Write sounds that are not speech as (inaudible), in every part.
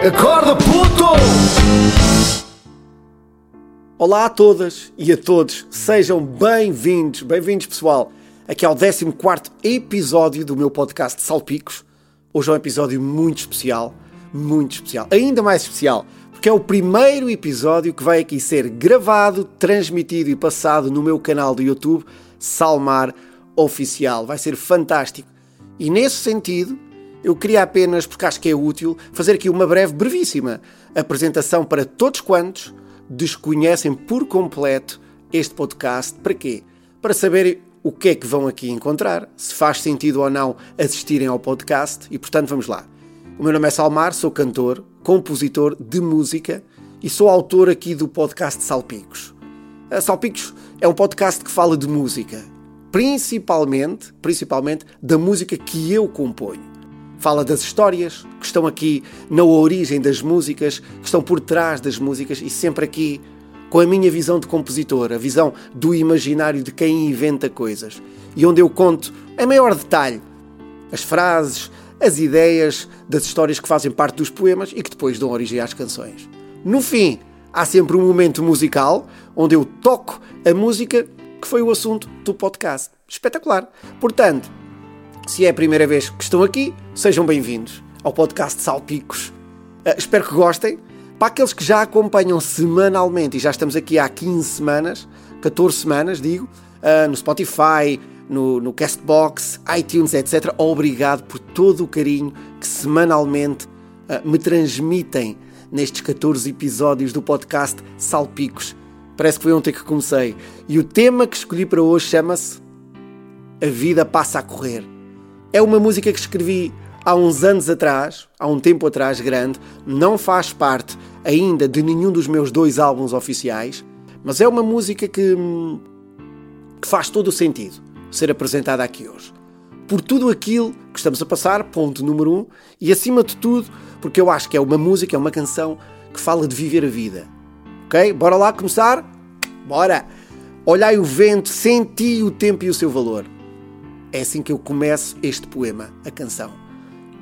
Acorda, puto! Olá a todas e a todos, sejam bem-vindos, bem-vindos pessoal, aqui ao 14 episódio do meu podcast Salpicos. Hoje é um episódio muito especial, muito especial, ainda mais especial, porque é o primeiro episódio que vai aqui ser gravado, transmitido e passado no meu canal do YouTube Salmar Oficial. Vai ser fantástico. E nesse sentido, eu queria apenas, porque acho que é útil, fazer aqui uma breve, brevíssima apresentação para todos quantos desconhecem por completo este podcast. Para quê? Para saberem o que é que vão aqui encontrar, se faz sentido ou não assistirem ao podcast e, portanto, vamos lá. O meu nome é Salmar, sou cantor, compositor de música e sou autor aqui do podcast Salpicos. A Salpicos é um podcast que fala de música, principalmente, principalmente da música que eu componho. Fala das histórias que estão aqui na origem das músicas, que estão por trás das músicas e sempre aqui com a minha visão de compositor, a visão do imaginário de quem inventa coisas. E onde eu conto em maior detalhe as frases, as ideias das histórias que fazem parte dos poemas e que depois dão origem às canções. No fim, há sempre um momento musical onde eu toco a música que foi o assunto do podcast. Espetacular! Portanto, se é a primeira vez que estão aqui, sejam bem-vindos ao podcast Salpicos. Uh, espero que gostem. Para aqueles que já acompanham semanalmente, e já estamos aqui há 15 semanas, 14 semanas, digo, uh, no Spotify, no, no Castbox, iTunes, etc. Obrigado por todo o carinho que semanalmente uh, me transmitem nestes 14 episódios do podcast Salpicos. Parece que foi ontem que comecei. E o tema que escolhi para hoje chama-se A Vida Passa a Correr. É uma música que escrevi há uns anos atrás, há um tempo atrás grande, não faz parte ainda de nenhum dos meus dois álbuns oficiais, mas é uma música que, que faz todo o sentido ser apresentada aqui hoje. Por tudo aquilo que estamos a passar, ponto número um, e acima de tudo, porque eu acho que é uma música, é uma canção que fala de viver a vida. Ok? Bora lá começar? Bora! Olhai o vento, senti o tempo e o seu valor. É assim que eu começo este poema, a canção.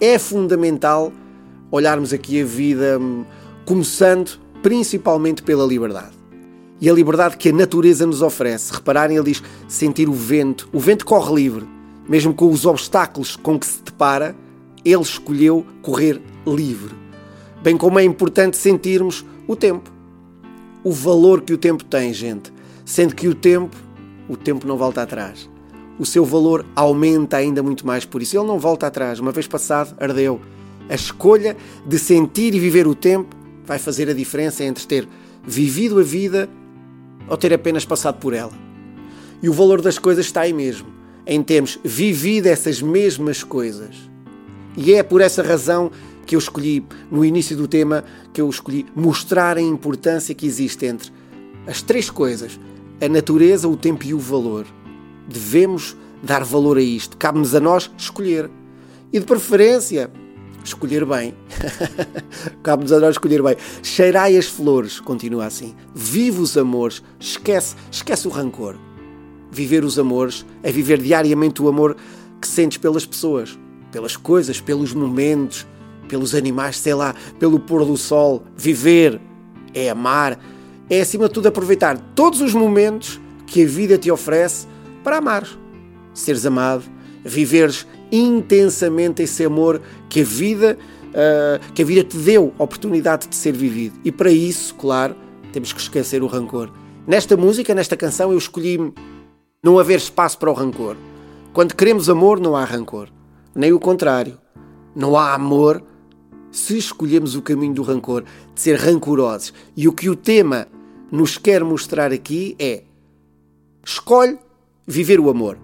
É fundamental olharmos aqui a vida hum, começando principalmente pela liberdade. E a liberdade que a natureza nos oferece. Repararem, ele diz sentir o vento. O vento corre livre. Mesmo com os obstáculos com que se depara, ele escolheu correr livre. Bem como é importante sentirmos o tempo. O valor que o tempo tem, gente. Sendo que o tempo, o tempo não volta atrás o seu valor aumenta ainda muito mais por isso. Ele não volta atrás. Uma vez passado, ardeu. A escolha de sentir e viver o tempo vai fazer a diferença entre ter vivido a vida ou ter apenas passado por ela. E o valor das coisas está aí mesmo, em termos vivido essas mesmas coisas. E é por essa razão que eu escolhi, no início do tema, que eu escolhi mostrar a importância que existe entre as três coisas: a natureza, o tempo e o valor devemos dar valor a isto. Cabe-nos a nós escolher. E de preferência, escolher bem. (laughs) Cabe-nos a nós escolher bem. Cheirai as flores, continua assim. Vive os amores, esquece, esquece o rancor. Viver os amores é viver diariamente o amor que sentes pelas pessoas, pelas coisas, pelos momentos, pelos animais, sei lá, pelo pôr do sol. Viver é amar, é acima de tudo aproveitar todos os momentos que a vida te oferece para amar, seres amado, viveres intensamente esse amor que a vida uh, que a vida te deu a oportunidade de ser vivido. E para isso, claro, temos que esquecer o rancor. Nesta música, nesta canção, eu escolhi não haver espaço para o rancor. Quando queremos amor, não há rancor. Nem o contrário. Não há amor se escolhemos o caminho do rancor, de ser rancorosos. E o que o tema nos quer mostrar aqui é: escolhe viver o amor,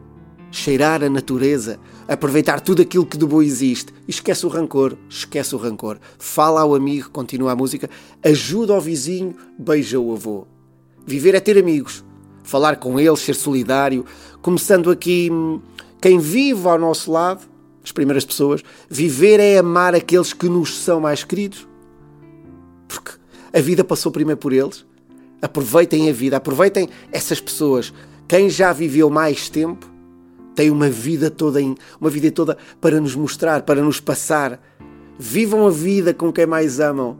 cheirar a natureza, aproveitar tudo aquilo que de bom existe. Esquece o rancor, esquece o rancor. Fala ao amigo, continua a música, ajuda ao vizinho, beija o avô. Viver é ter amigos, falar com eles, ser solidário. Começando aqui, quem vive ao nosso lado, as primeiras pessoas, viver é amar aqueles que nos são mais queridos. Porque a vida passou primeiro por eles. Aproveitem a vida, aproveitem essas pessoas quem já viveu mais tempo tem uma vida toda uma vida toda para nos mostrar, para nos passar. vivam a vida com quem mais amam.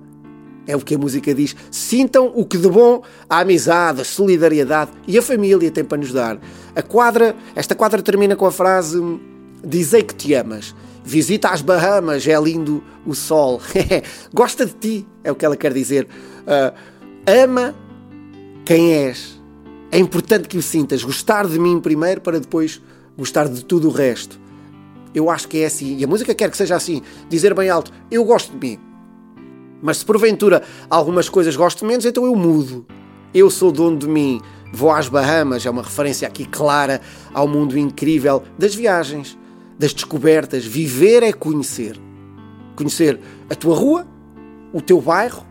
É o que a música diz. Sintam o que de bom a amizade, a solidariedade e a família têm para nos dar. A quadra, esta quadra termina com a frase: Dizei que te amas. Visita as Bahamas, é lindo o sol. (laughs) Gosta de ti, é o que ela quer dizer. Uh, ama quem és. É importante que o sintas. Gostar de mim primeiro para depois gostar de tudo o resto. Eu acho que é assim. E a música quer que seja assim. Dizer bem alto: Eu gosto de mim. Mas se porventura algumas coisas gosto menos, então eu mudo. Eu sou dono de mim. Vou às Bahamas, é uma referência aqui clara ao mundo incrível das viagens, das descobertas. Viver é conhecer. Conhecer a tua rua, o teu bairro,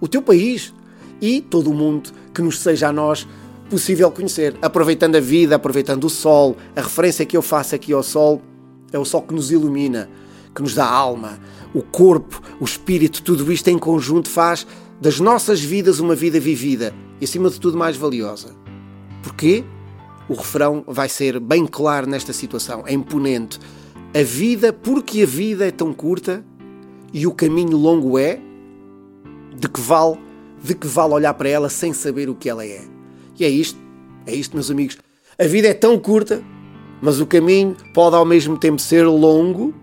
o teu país e todo o mundo que nos seja a nós possível conhecer. Aproveitando a vida, aproveitando o sol. A referência que eu faço aqui ao sol é o sol que nos ilumina, que nos dá alma, o corpo, o espírito, tudo isto em conjunto faz das nossas vidas uma vida vivida e, acima de tudo, mais valiosa. Porquê? O refrão vai ser bem claro nesta situação, é imponente. A vida, porque a vida é tão curta e o caminho longo é, de que vale, de que vale olhar para ela sem saber o que ela é. E é isto, é isto, meus amigos. A vida é tão curta, mas o caminho pode ao mesmo tempo ser longo,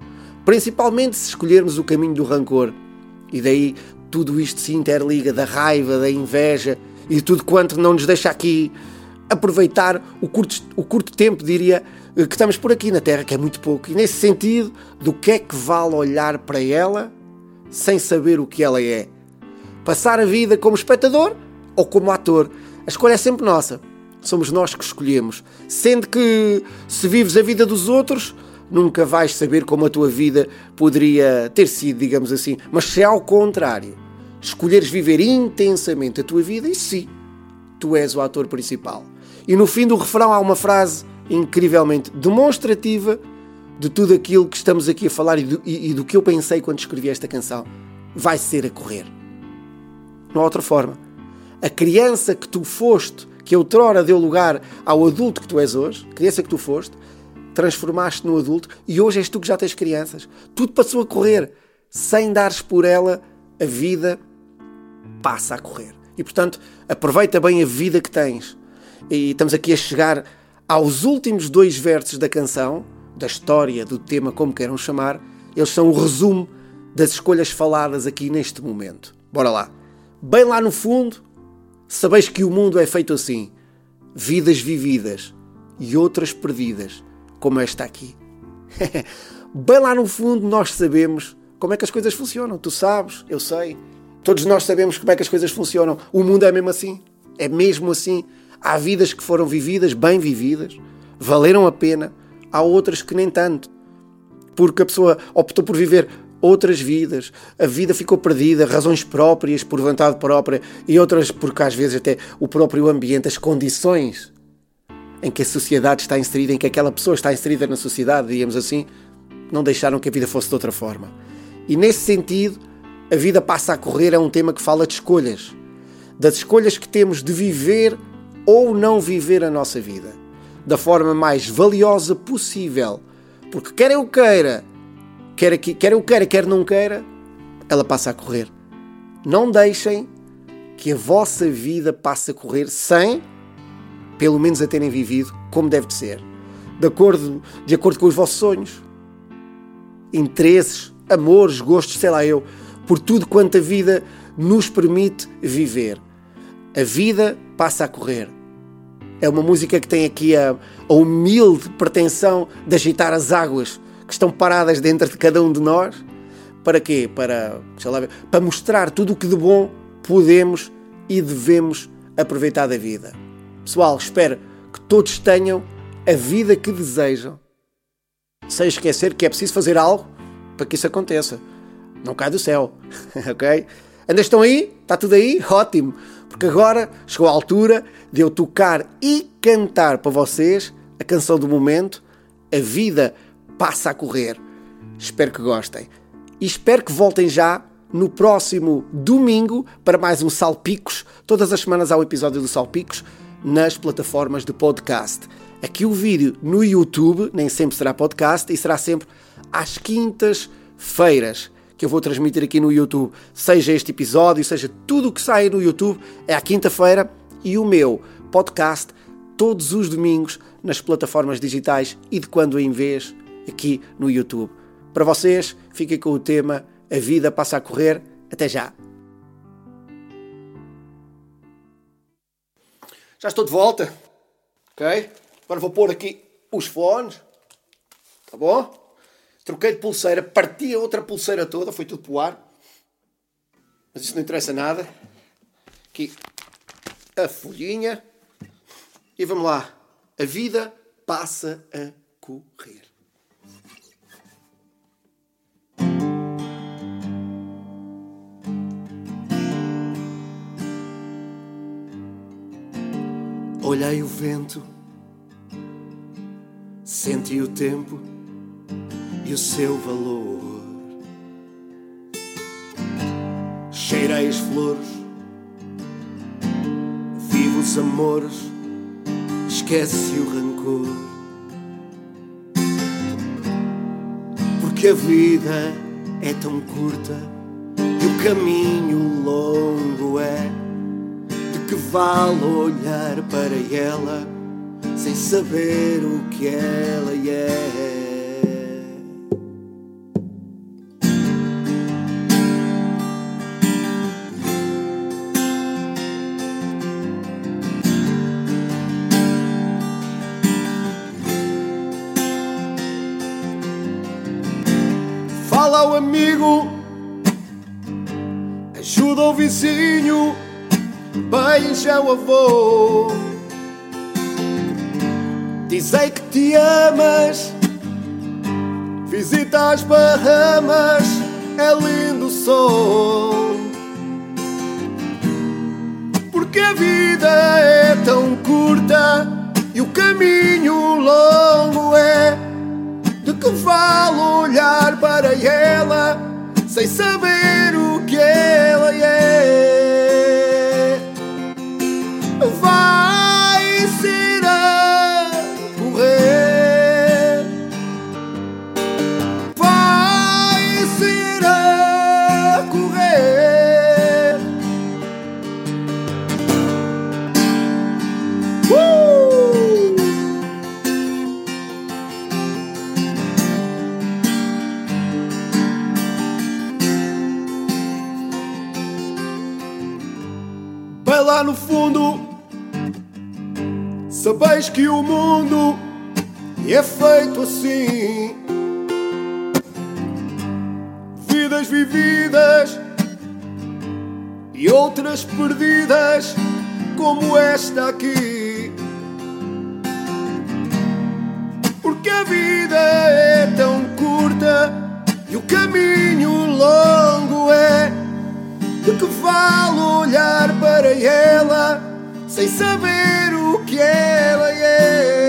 principalmente se escolhermos o caminho do rancor. E daí tudo isto se interliga da raiva, da inveja e tudo quanto não nos deixa aqui aproveitar o curto, o curto tempo, diria, que estamos por aqui na Terra, que é muito pouco. E nesse sentido, do que é que vale olhar para ela sem saber o que ela é? Passar a vida como espectador ou como ator? A escolha é sempre nossa. Somos nós que escolhemos. Sendo que se vives a vida dos outros, nunca vais saber como a tua vida poderia ter sido, digamos assim. Mas se ao contrário, escolheres viver intensamente a tua vida, e sim, tu és o ator principal. E no fim do refrão há uma frase incrivelmente demonstrativa de tudo aquilo que estamos aqui a falar e do, e, e do que eu pensei quando escrevi esta canção. Vai ser a correr. Não há outra forma. A criança que tu foste, que outrora deu lugar ao adulto que tu és hoje, criança que tu foste, transformaste no adulto e hoje és tu que já tens crianças. Tudo passou a correr. Sem dares por ela, a vida passa a correr. E portanto, aproveita bem a vida que tens. E estamos aqui a chegar aos últimos dois versos da canção, da história, do tema, como queiram chamar. Eles são o resumo das escolhas faladas aqui neste momento. Bora lá. Bem lá no fundo, sabeis que o mundo é feito assim: vidas vividas e outras perdidas como esta aqui. (laughs) Bem lá no fundo, nós sabemos como é que as coisas funcionam. Tu sabes, eu sei. Todos nós sabemos como é que as coisas funcionam. O mundo é mesmo assim. É mesmo assim. Há vidas que foram vividas, bem vividas, valeram a pena. Há outras que nem tanto. Porque a pessoa optou por viver outras vidas. A vida ficou perdida, razões próprias, por vontade própria, e outras porque às vezes até o próprio ambiente, as condições em que a sociedade está inserida, em que aquela pessoa está inserida na sociedade, digamos assim, não deixaram que a vida fosse de outra forma. E nesse sentido, a vida passa a correr é um tema que fala de escolhas, das escolhas que temos de viver ou não viver a nossa vida da forma mais valiosa possível. Porque quer eu queira, quer, quer eu queira, quer não queira, ela passa a correr. Não deixem que a vossa vida passe a correr sem pelo menos a terem vivido como deve de ser, de acordo, de acordo com os vossos sonhos, interesses, amores, gostos, sei lá eu, por tudo quanto a vida nos permite viver. A vida passa a correr. É uma música que tem aqui a, a humilde pretensão de agitar as águas que estão paradas dentro de cada um de nós. Para quê? Para, lá, para mostrar tudo o que de bom podemos e devemos aproveitar da vida. Pessoal, espero que todos tenham a vida que desejam. Sem esquecer que é preciso fazer algo para que isso aconteça. Não cai do céu, (laughs) ok? Ainda estão aí? Está tudo aí? (laughs) Ótimo! Porque agora chegou a altura de eu tocar e cantar para vocês a canção do momento. A vida passa a correr. Espero que gostem. E espero que voltem já no próximo domingo para mais um Salpicos. Todas as semanas há um episódio do Salpicos nas plataformas de podcast. Aqui o vídeo no YouTube nem sempre será podcast e será sempre às quintas-feiras, que eu vou transmitir aqui no YouTube, seja este episódio, seja tudo o que sai no YouTube, é à quinta-feira e o meu podcast todos os domingos nas plataformas digitais e de quando em vez aqui no YouTube. Para vocês, fiquem com o tema A Vida Passa a Correr. Até já! Já estou de volta, ok? Agora vou pôr aqui os fones, tá bom? Troquei de pulseira, parti a outra pulseira toda, foi tudo para o ar. Mas isso não interessa nada. Aqui a folhinha. E vamos lá. A vida passa a correr. Olhei o vento, senti o tempo e o seu valor. Cheirei as flores, vivo os amores, esquece o rancor. Porque a vida é tão curta e o caminho longo é. Vale olhar para ela sem saber o que ela é? Fala ao amigo, ajuda o vizinho, beija o avô. Dizei que te amas, visita as Bahamas, é lindo o sol. Porque a vida é tão curta e o caminho longo é. De que vale olhar para ela sem saber no fundo, sabeis que o mundo é feito assim. Vidas vividas e outras perdidas, como esta aqui. Porque a vida é tão curta e o caminho longo é. De que vale olhar para ela sem saber o que ela é?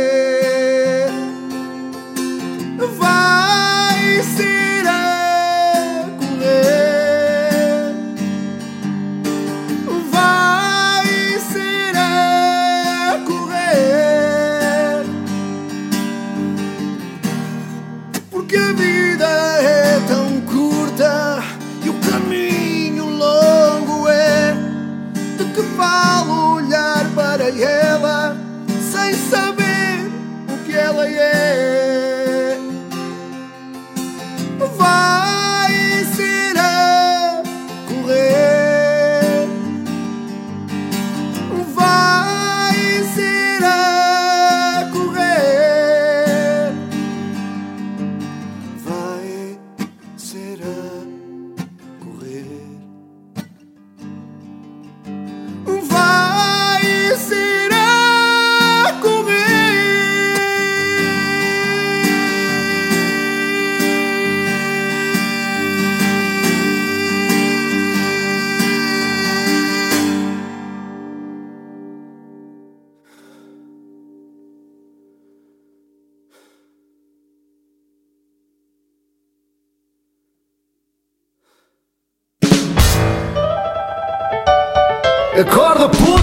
Acorda, puto!